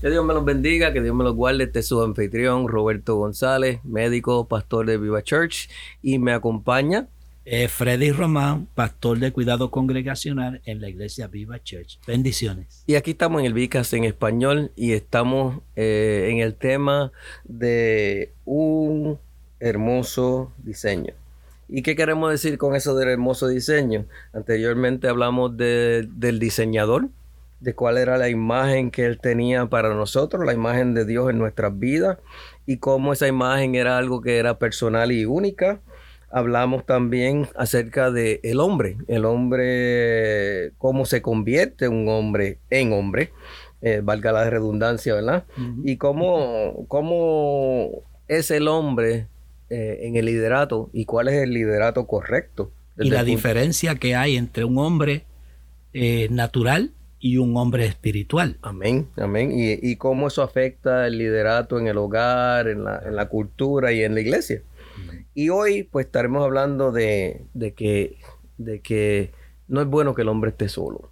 Que Dios me los bendiga, que Dios me los guarde. Este es su anfitrión, Roberto González, médico, pastor de Viva Church, y me acompaña. Eh, Freddy Román, pastor de cuidado congregacional en la iglesia Viva Church. Bendiciones. Y aquí estamos en el Vicas en español y estamos eh, en el tema de un hermoso diseño. ¿Y qué queremos decir con eso del hermoso diseño? Anteriormente hablamos de, del diseñador, de cuál era la imagen que él tenía para nosotros, la imagen de Dios en nuestras vidas y cómo esa imagen era algo que era personal y única. Hablamos también acerca de el hombre, el hombre, cómo se convierte un hombre en hombre, eh, valga la redundancia, ¿verdad? Y cómo, cómo es el hombre eh, en el liderato y cuál es el liderato correcto. Y la diferencia que hay entre un hombre eh, natural y un hombre espiritual. Amén, amén. Y, y, cómo eso afecta el liderato en el hogar, en la, en la cultura y en la iglesia. Y hoy pues estaremos hablando de, de, que, de que no es bueno que el hombre esté solo.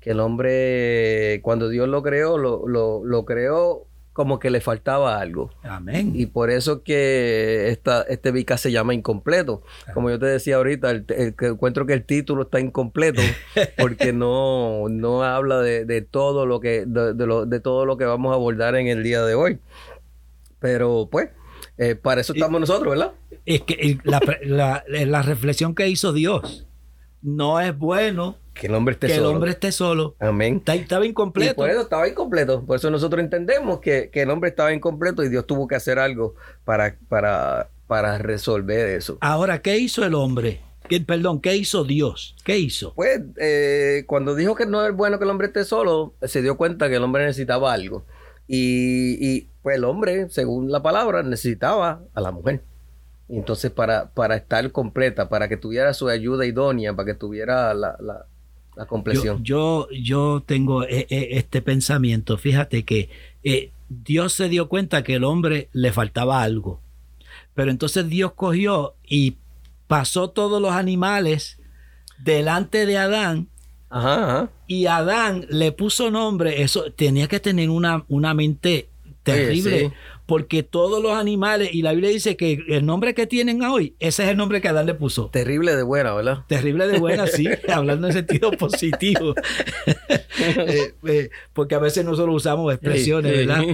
Que el hombre, cuando Dios lo creó, lo, lo, lo creó como que le faltaba algo. Amén. Y por eso que esta, este Vica se llama incompleto. Como yo te decía ahorita, el, el, encuentro que el título está incompleto porque no, no habla de, de todo lo que, de, de, lo, de todo lo que vamos a abordar en el día de hoy. Pero pues, eh, para eso estamos y, nosotros, ¿verdad? Es que la, la, la reflexión que hizo Dios no es bueno que el hombre esté que solo. el hombre esté solo. Amén. Está, estaba incompleto. Y por eso estaba incompleto. Por eso nosotros entendemos que, que, el hombre estaba incompleto y Dios tuvo que hacer algo para, para, para resolver eso. Ahora, ¿qué hizo el hombre? ¿Qué, perdón, ¿qué hizo Dios? ¿Qué hizo? Pues eh, cuando dijo que no es bueno que el hombre esté solo, se dio cuenta que el hombre necesitaba algo. Y, y pues el hombre, según la palabra, necesitaba a la mujer. Entonces para, para estar completa, para que tuviera su ayuda idónea, para que tuviera la, la, la compleción. Yo, yo, yo tengo eh, eh, este pensamiento. Fíjate que eh, Dios se dio cuenta que el hombre le faltaba algo. Pero entonces Dios cogió y pasó todos los animales delante de Adán. Ajá, ajá. Y Adán le puso nombre. Eso tenía que tener una, una mente terrible. Sí, sí. Porque todos los animales, y la Biblia dice que el nombre que tienen hoy, ese es el nombre que Adán le puso. Terrible de buena, ¿verdad? Terrible de buena, sí, hablando en sentido positivo. eh, eh, porque a veces nosotros usamos expresiones, ¿verdad?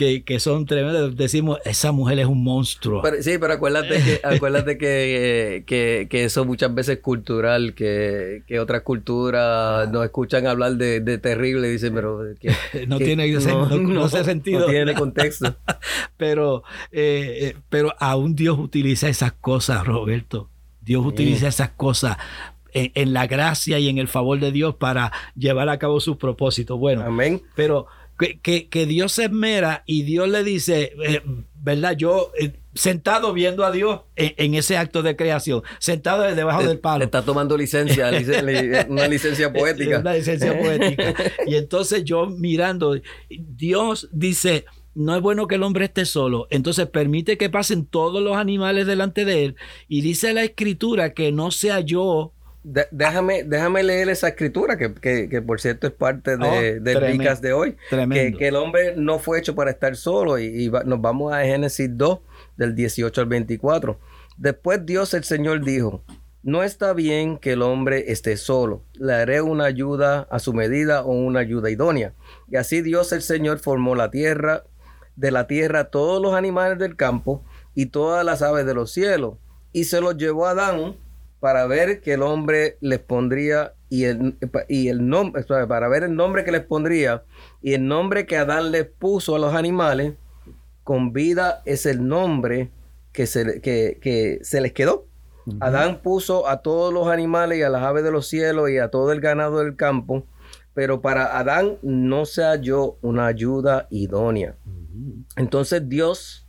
Que, que, son tremendas. Decimos, esa mujer es un monstruo. Pero, sí, pero acuérdate que, acuérdate que, que, que, eso muchas veces es cultural, que, que otras culturas nos escuchan hablar de, de terrible y dicen, pero no tiene no, no, no, hace sentido. No tiene contexto. pero, eh, pero aún Dios utiliza esas cosas, Roberto. Dios utiliza esas cosas en, en, la gracia y en el favor de Dios para llevar a cabo sus propósitos. Bueno, Amén. pero que, que, que, Dios se esmera y Dios le dice, eh, ¿verdad? Yo eh, sentado viendo a Dios en, en, ese acto de creación, sentado debajo del palo. Está tomando licencia, una licencia poética. Una licencia poética. Y entonces yo mirando, Dios dice, no es bueno que el hombre esté solo. Entonces permite que pasen todos los animales delante de él. Y dice la escritura que no sea yo de, déjame, déjame leer esa escritura, que, que, que por cierto es parte de, oh, del Vicas de hoy. Que, que, el hombre no fue hecho para estar solo. Y, y va, nos vamos a Génesis 2, del 18 al 24. Después Dios el Señor dijo, no está bien que el hombre esté solo. Le haré una ayuda a su medida o una ayuda idónea. Y así Dios el Señor formó la tierra, de la tierra todos los animales del campo y todas las aves de los cielos. Y se los llevó a Adán para ver que el hombre les pondría y el, y el nombre, para ver el nombre que les pondría y el nombre que Adán les puso a los animales, con vida es el nombre que se, que, que se les quedó. Uh -huh. Adán puso a todos los animales y a las aves de los cielos y a todo el ganado del campo, pero para Adán no se halló una ayuda idónea. Uh -huh. Entonces Dios,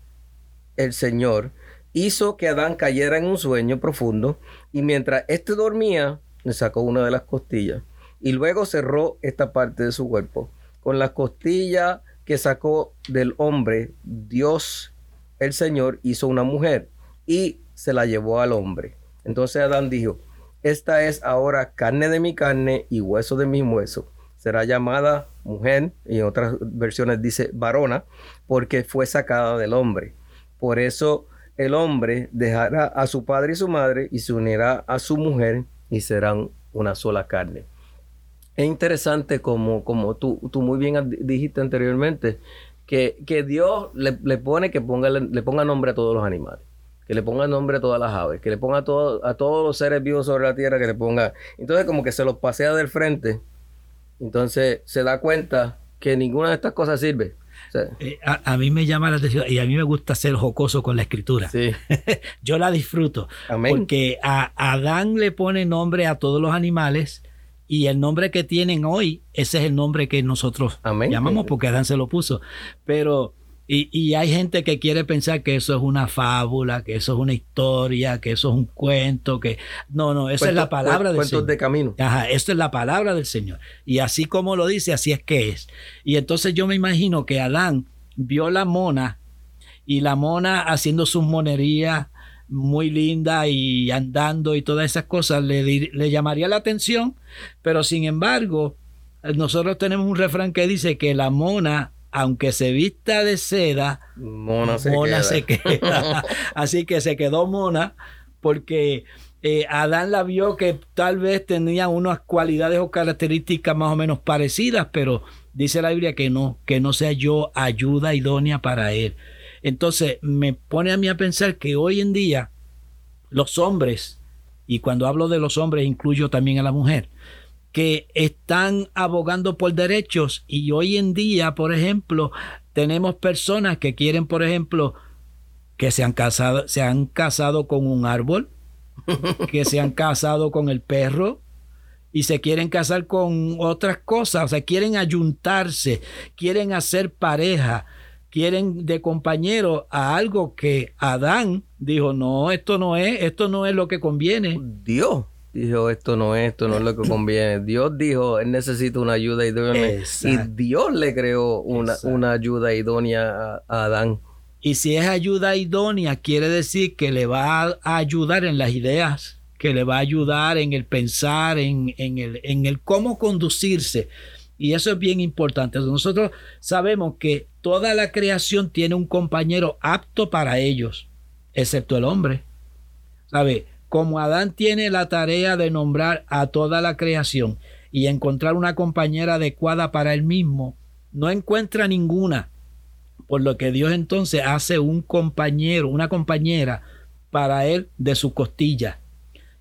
el Señor, hizo que Adán cayera en un sueño profundo y mientras éste dormía, le sacó una de las costillas y luego cerró esta parte de su cuerpo. Con la costilla que sacó del hombre, Dios, el Señor, hizo una mujer y se la llevó al hombre. Entonces Adán dijo, esta es ahora carne de mi carne y hueso de mi hueso. Será llamada mujer, y en otras versiones dice varona, porque fue sacada del hombre. Por eso el hombre dejará a su padre y su madre y se unirá a su mujer y serán una sola carne. Es interesante como, como tú, tú muy bien dijiste anteriormente, que, que Dios le, pone que ponga, le, ponga nombre a todos los animales, que le ponga nombre a todas las aves, que le ponga a, todo, a todos los seres vivos sobre la tierra, que le ponga... Entonces como que se los pasea del frente, entonces se da cuenta que ninguna de estas cosas sirve. Eh, a, mí me llama la atención y a mí me gusta ser jocoso con la escritura. Yo la disfruto. Porque a Adán le pone nombre a todos los animales y el nombre que tienen hoy, ese es el nombre que nosotros llamamos porque Adán se lo puso. Pero y, hay gente que quiere pensar que eso es una fábula, que eso es una historia, que eso es un cuento, que no, no, esa es la palabra del Señor. de camino. Ajá, esto es la palabra del Señor. Y así como lo dice, así es que es. Y entonces yo me imagino que Adán vio la mona y la mona haciendo sus monerías muy linda y andando y todas esas cosas le, le llamaría la atención, pero sin embargo, nosotros tenemos un refrán que dice que la mona aunque se vista de seda, mona se queda. Así que se quedó mona porque eh, Adán la vio que tal vez tenía unas cualidades o características más o menos parecidas, pero dice la Biblia que no, que no sea yo ayuda idónea para él. Entonces me pone a mí a pensar que hoy en día los hombres, y cuando hablo de los hombres incluyo también a la mujer, que están abogando por derechos. Y hoy en día, por ejemplo, tenemos personas que quieren, por ejemplo, que se han casado, se han casado con un árbol, que se han casado con el perro y se quieren casar con otras cosas, o sea, quieren ayuntarse, quieren hacer pareja, quieren de compañero a algo que Adán dijo, no, esto no es, esto no es lo que conviene. Dios dijo esto no es, esto no es lo que conviene. Dios dijo, él necesita una ayuda idónea. Y Dios le creó una, una ayuda idónea a, Adán. Y si es ayuda idónea, quiere decir que le va a ayudar en las ideas, que le va a ayudar en el pensar, en, en, el, en el cómo conducirse. Y eso es bien importante. Nosotros sabemos que toda la creación tiene un compañero apto para ellos, excepto el hombre. ¿Sabe? Como Adán tiene la tarea de nombrar a toda la creación y encontrar una compañera adecuada para él mismo, no encuentra ninguna. Por lo que Dios entonces hace un compañero, una compañera para él de su costilla.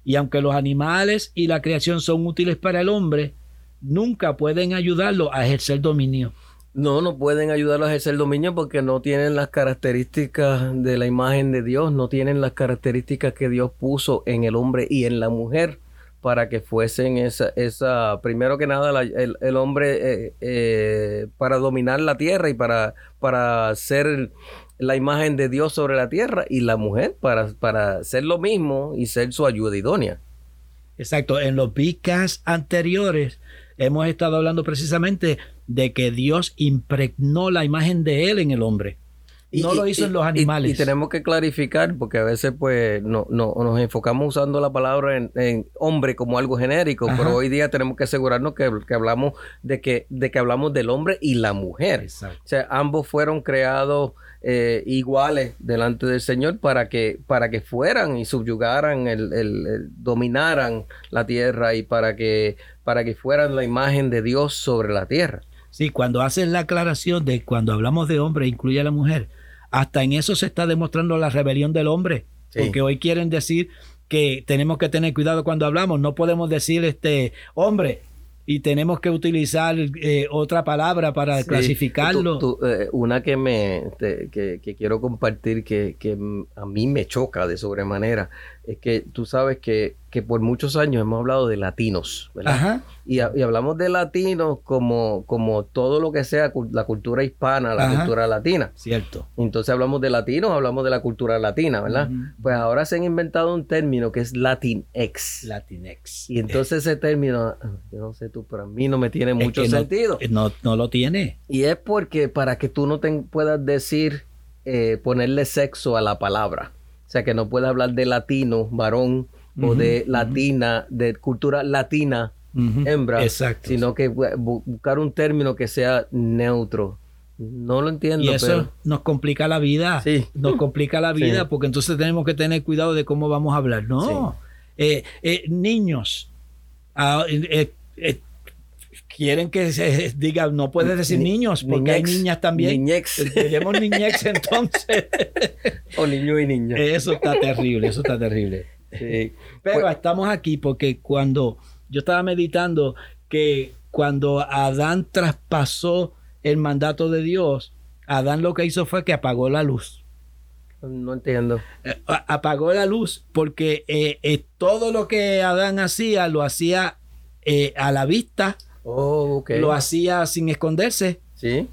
Y aunque los animales y la creación son útiles para el hombre, nunca pueden ayudarlo a ejercer dominio. No, no pueden ayudarlos a ejercer dominio porque no tienen las características de la imagen de Dios, no tienen las características que Dios puso en el hombre y en la mujer para que fuesen esa, esa primero que nada, el, hombre eh, eh, para dominar la tierra y para, para ser la imagen de Dios sobre la tierra y la mujer para, para ser lo mismo y ser su ayuda idónea. Exacto, en los picas anteriores hemos estado hablando precisamente de que Dios impregnó la imagen de Él en el hombre. Y, no lo hizo en los animales. Y, tenemos que clarificar, porque a veces pues no, no nos enfocamos usando la palabra en, hombre como algo genérico, pero hoy día tenemos que asegurarnos que, hablamos de que, de que hablamos del hombre y la mujer. O sea, ambos fueron creados eh, iguales delante del Señor para que, para que fueran y subyugaran, el, dominaran la tierra y para que, para que fueran la imagen de Dios sobre la tierra. Sí, cuando haces la aclaración de cuando hablamos de hombre, incluye a la mujer, hasta en eso se está demostrando la rebelión del hombre. Porque hoy quieren decir que tenemos que tener cuidado cuando hablamos. No podemos decir este hombre y tenemos que utilizar eh, otra palabra para clasificarlo. Eh, una que me que, quiero compartir que, que, a mí me choca de sobremanera es que tú sabes que que por muchos años hemos hablado de latinos, ¿verdad? Y, hablamos de latinos como, como todo lo que sea la cultura hispana, la cultura latina. Cierto. Entonces hablamos de latinos, hablamos de la cultura latina, ¿verdad? Pues ahora se han inventado un término que es Latinx. Latinx. Y entonces ese término, yo no sé tú, pero a mí no me tiene mucho sentido. No, no, lo tiene. Y es porque para que tú no te puedas decir, eh, ponerle sexo a la palabra. O sea, que no puedas hablar de latino, varón, o de latina, de cultura latina, hembra, sino que buscar un término que sea neutro. No lo entiendo. Y eso nos complica la vida. Sí. Nos complica la vida porque entonces tenemos que tener cuidado de cómo vamos a hablar. No. Eh, eh, niños. Ah, eh, quieren que se diga, no puedes decir niños, porque hay niñas también. Niñex. Tenemos niñex entonces. o niño y niña. Eso está terrible, eso está terrible. Pero pues estamos aquí porque cuando yo estaba meditando que cuando Adán traspasó el mandato de Dios, Adán lo que hizo fue que apagó la luz. No entiendo. Eh, apagó la luz porque eh, eh, todo lo que Adán hacía lo hacía a la vista. Oh, lo hacía sin esconderse. Sí.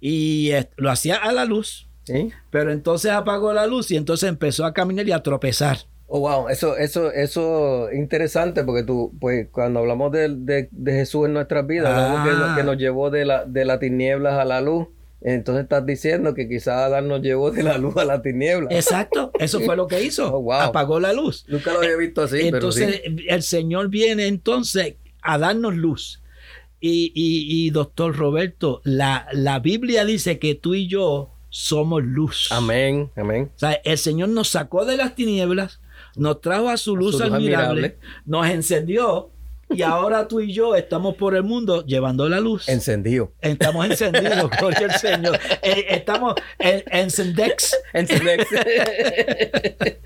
Y lo hacía a la luz. Sí. Pero entonces apagó la luz y entonces empezó a caminar y a tropezar. Oh, wow, eso, eso, eso es interesante porque tú, pues, cuando hablamos de, de, Jesús en nuestras vidas, ah. que, nos llevó de, la, de las tinieblas a la luz. Entonces estás diciendo que quizás Adán nos llevó de la luz a la tiniebla. Exacto, eso fue lo que hizo. Oh, Apagó la luz. Nunca lo había visto así. Entonces el Señor viene entonces a darnos luz. Y, y, y doctor Roberto, la, la Biblia dice que tú y yo somos luz. Amén, amén. O sea, el Señor nos sacó de las tinieblas nos trajo a su luz, admirable, nos encendió y ahora tú y yo estamos por el mundo llevando la luz. Encendido. Estamos encendidos, gloria al Señor. Eh, estamos en, encendex. Encendex.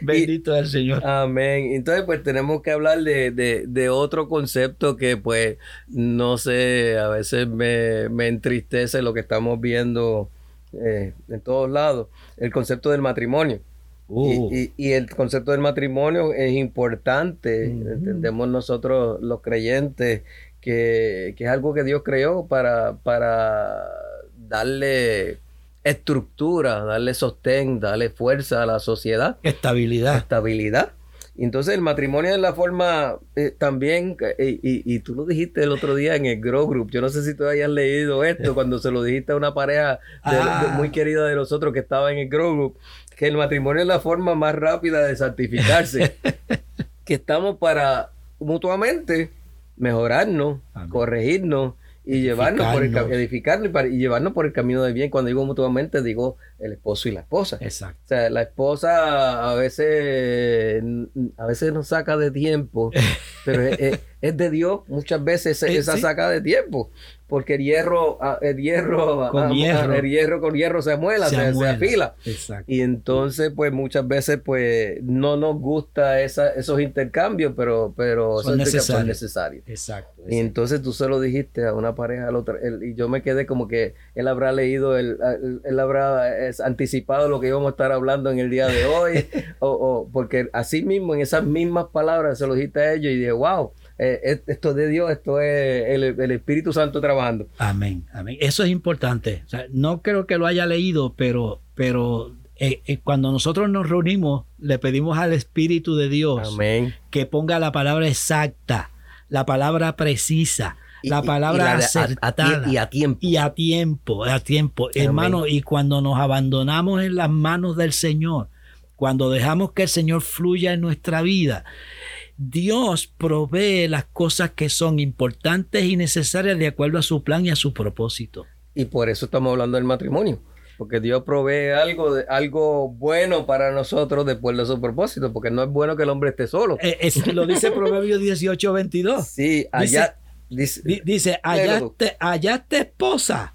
Bendito el Señor. Amén. Entonces, pues tenemos que hablar de, otro concepto que, pues, no sé, a veces me, entristece lo que estamos viendo eh, en todos lados. El concepto del matrimonio. Uh. Y, el concepto del matrimonio es importante, entendemos nosotros los creyentes, que, es algo que Dios creó para, para darle estructura, darle sostén, darle fuerza a la sociedad. Estabilidad. Estabilidad. Entonces el matrimonio es la forma eh, también, y, y, tú lo dijiste el otro día en el Grow Group, yo no sé si tú hayas leído esto cuando se lo dijiste a una pareja ah. muy querida de nosotros que estaba en el Grow Group, que el matrimonio es la forma más rápida de santificarse, que estamos para mutuamente mejorarnos, corregirnos y llevarnos por el edificarnos y, y, llevarnos por el camino de bien. Cuando digo mutuamente, digo el esposo y la esposa. Exacto. O sea, la esposa a veces a veces nos saca de tiempo, pero es, de Dios muchas veces esa saca de tiempo porque el hierro, ah, el hierro, con ah, hierro. el hierro con hierro se muela, se, afila. Exacto. Y entonces, pues muchas veces, pues no nos gusta esa, esos intercambios, pero, pero son, necesarios. Exacto, Y entonces tú se lo dijiste a una pareja, al otro, y yo me quedé como que él habrá leído, el, él, habrá anticipado lo que íbamos a estar hablando en el día de hoy, o, o, porque así mismo, en esas mismas palabras, se lo dijiste a ellos y dije, wow eh, esto es de Dios, esto es el, Espíritu Santo trabajando. Amén, amén. Eso es importante. no creo que lo haya leído, pero, pero eh, eh, cuando nosotros nos reunimos, le pedimos al Espíritu de Dios que ponga la palabra exacta, la palabra precisa. la palabra acertada y a tiempo y a tiempo a tiempo hermano y cuando nos abandonamos en las manos del Señor cuando dejamos que el Señor fluya en nuestra vida Dios provee las cosas que son importantes y necesarias de acuerdo a su plan y a su propósito. Y por eso estamos hablando del matrimonio. Porque Dios provee algo, algo bueno para nosotros después de su propósito. Porque no es bueno que el hombre esté solo. Eh, lo dice Proverbios 18, 22. Sí, allá. Dice, dice, allá, te, esposa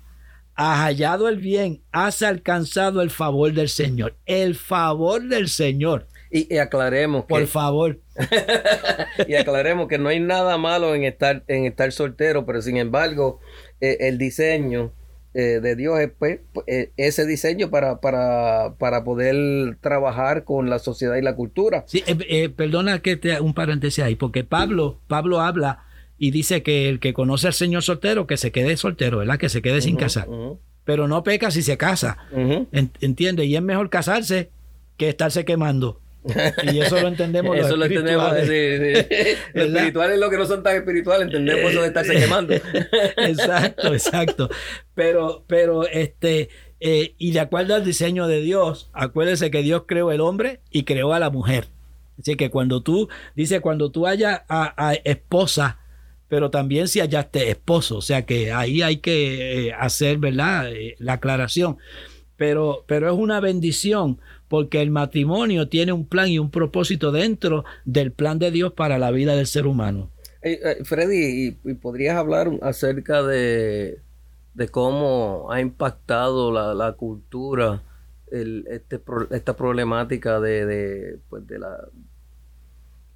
has hallado el bien, has alcanzado el favor del Señor. El favor del Señor. Y, aclaremos que... Por favor. y aclaremos que no hay nada malo en estar, en estar soltero, pero sin embargo, eh, el diseño eh, de Dios es pues, eh, ese diseño para, para, para, poder trabajar con la sociedad y la cultura. Sí, perdona que te un paréntesis ahí, porque Pablo, Pablo habla y dice que el que conoce al Señor soltero, que se quede soltero, ¿verdad? Que se quede sin casar. Pero no peca si se casa. ¿Entiende? Y es mejor casarse que estarse quemando. Y eso lo entendemos. eso lo entendemos. Sí, Los espirituales, lo que no son tan espirituales, entendemos eso de estarse quemando. exacto, exacto. Pero, pero, este, eh, y de acuerdo al diseño de Dios, acuérdense que Dios creó el hombre y creó a la mujer. Así que cuando tú, dice, cuando tú hayas a, esposa, pero también si hallaste esposo, o sea que ahí hay que eh, hacer, ¿verdad? Eh, la aclaración. Pero, pero es una bendición porque el matrimonio tiene un plan y un propósito dentro del plan de Dios para la vida del ser humano. Freddy, ¿y, podrías hablar acerca de, cómo ha impactado la, cultura este, esta problemática de, pues de la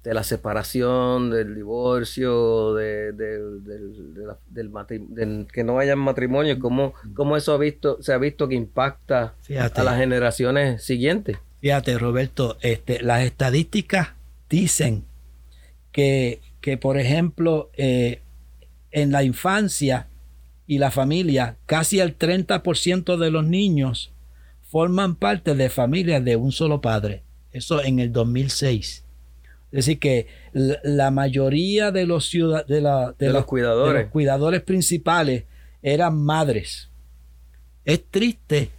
de la separación, del divorcio, de, del que no haya matrimonio, cómo, cómo eso ha visto, se ha visto que impacta a las generaciones siguientes. Fíjate, Roberto, este, las estadísticas dicen que, que por ejemplo, eh, en la infancia y la familia, casi el 30% de los niños forman parte de familias de un solo padre. Eso en el 2006. Es decir, que la mayoría de los, ciudad, de, la, de, los, cuidadores. cuidadores principales eran madres. Es triste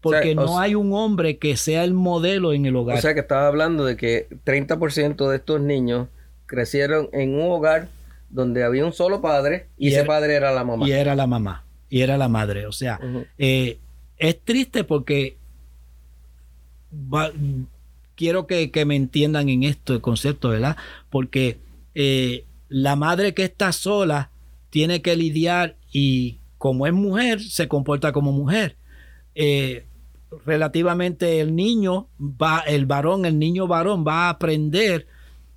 porque no hay un hombre que sea el modelo en el hogar. O sea que estaba hablando de que 30% de estos niños crecieron en un hogar donde había un solo padre y, ese padre era la mamá. Y era la mamá, y era la madre. O sea, eh, es triste porque quiero que, me entiendan en esto el concepto, ¿verdad? Porque eh, la madre que está sola tiene que lidiar y como es mujer, se comporta como mujer. Eh, relativamente el niño va, el varón, el niño varón va a aprender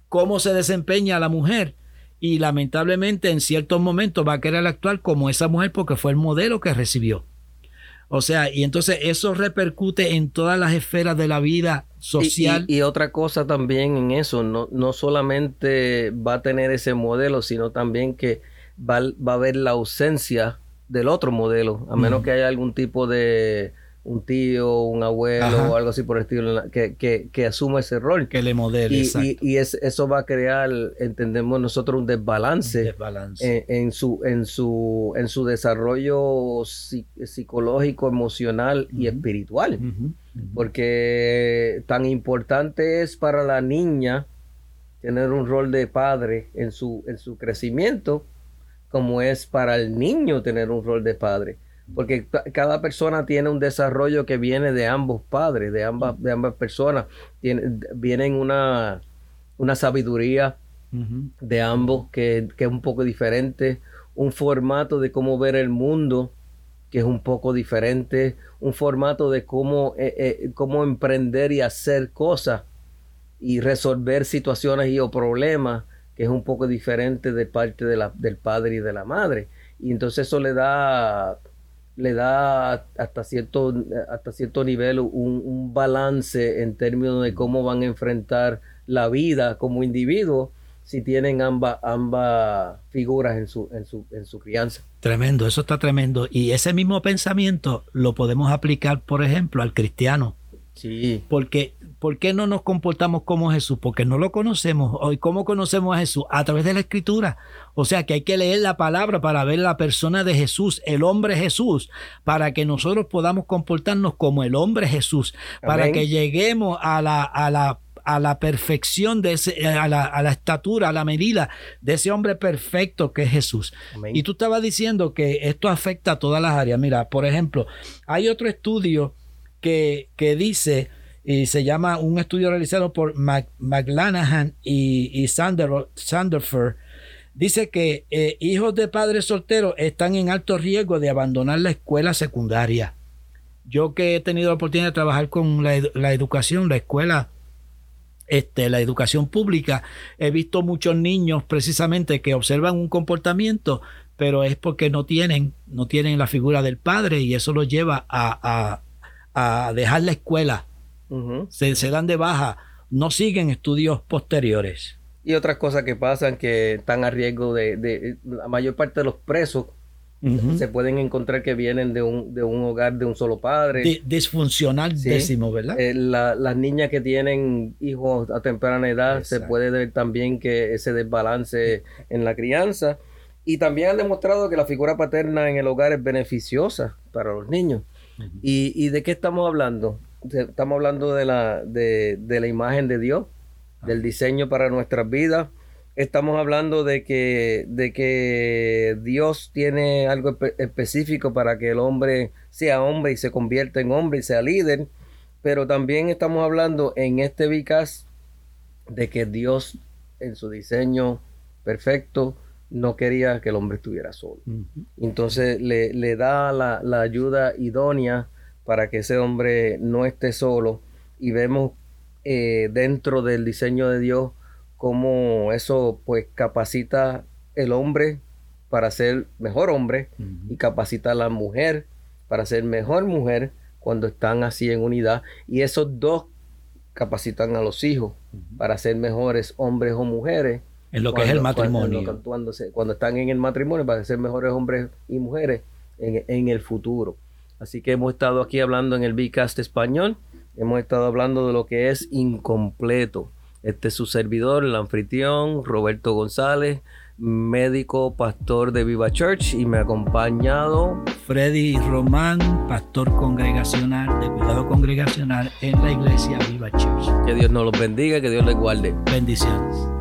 cómo se desempeña la mujer y lamentablemente en ciertos momentos va a querer actuar como esa mujer porque fue el modelo que recibió. O sea, y entonces eso repercute en todas las esferas de la vida social. Y, otra cosa también en eso, no, no solamente va a tener ese modelo, sino también que va, va a haber la ausencia del otro modelo, a menos que haya algún tipo de un tío, un abuelo o algo así por el estilo, que, que, que asuma ese rol. Que le modele. Y, y, eso va a crear, entendemos nosotros, un desbalance, En, su, en, su, en su desarrollo psicológico, emocional y espiritual. Porque tan importante es para la niña tener un rol de padre en su, en su crecimiento como es para el niño tener un rol de padre porque cada persona tiene un desarrollo que viene de ambos padres, de ambas, de ambas personas. Tiene, vienen una, una sabiduría de ambos que, es un poco diferente, un formato de cómo ver el mundo que es un poco diferente, un formato de cómo, eh, eh, cómo emprender y hacer cosas y resolver situaciones y o problemas que es un poco diferente de parte de la, del padre y de la madre. Y entonces eso le da le da hasta cierto, hasta cierto nivel un, balance en términos de cómo van a enfrentar la vida como individuo si tienen ambas ambas figuras en su, en su, en su crianza. Tremendo, eso está tremendo. Y ese mismo pensamiento lo podemos aplicar, por ejemplo, al cristiano. Sí. Porque ¿Por qué no nos comportamos como Jesús? Porque no lo conocemos. Hoy, ¿cómo conocemos a Jesús? A través de la Escritura. O sea que hay que leer la palabra para ver la persona de Jesús, el hombre Jesús, para que nosotros podamos comportarnos como el hombre Jesús, para que lleguemos a la, a la a la perfección de ese, a la, a la, estatura, a la medida de ese hombre perfecto que es Jesús. Y tú estabas diciendo que esto afecta a todas las áreas. Mira, por ejemplo, hay otro estudio que, que dice y se llama un estudio realizado por McLanahan y, y Sanderford. Dice que eh, hijos de padres solteros están en alto riesgo de abandonar la escuela secundaria. Yo que he tenido la oportunidad de trabajar con la, la educación, la escuela, este, la educación pública, he visto muchos niños precisamente que observan un comportamiento pero es porque no tienen, no tienen la figura del padre y eso los lleva a, dejar la escuela. se, se dan de baja, no siguen estudios posteriores. Y otras cosas que pasan que están a riesgo de, la mayor parte de los presos se pueden encontrar que vienen de un, de un hogar de un solo padre. disfuncional décimo, ¿verdad? Eh, las niñas que tienen hijos a temprana edad se puede ver también que ese desbalance en la crianza. Y también han demostrado que la figura paterna en el hogar es beneficiosa para los niños. ¿Y, ¿Y, de qué estamos hablando? Estamos hablando de la, de, de la imagen de Dios, del diseño para nuestras vidas. Estamos hablando de que, de que Dios tiene algo específico para que el hombre sea hombre y se convierta en hombre y sea líder, pero también estamos hablando en este Vicas de que Dios en su diseño perfecto no quería que el hombre estuviera solo. Entonces le, le da la, la, ayuda idónea para que ese hombre no esté solo y vemos eh, dentro del diseño de Dios cómo eso pues capacita el hombre para ser mejor hombre y capacita a la mujer para ser mejor mujer cuando están así en unidad. Y esos dos capacitan a los hijos para ser mejores hombres o mujeres en lo que es el matrimonio cuando, cuando, están en el matrimonio para ser mejores hombres y mujeres en, en el futuro así que hemos estado aquí hablando en el Bicast español hemos estado hablando de lo que es incompleto este es su servidor, el anfitrión, Roberto González, médico, pastor de Viva Church y me ha acompañado Freddy Román, pastor congregacional de cuidado congregacional en la iglesia Viva Church. Que Dios nos los bendiga, que Dios les guarde. Bendiciones.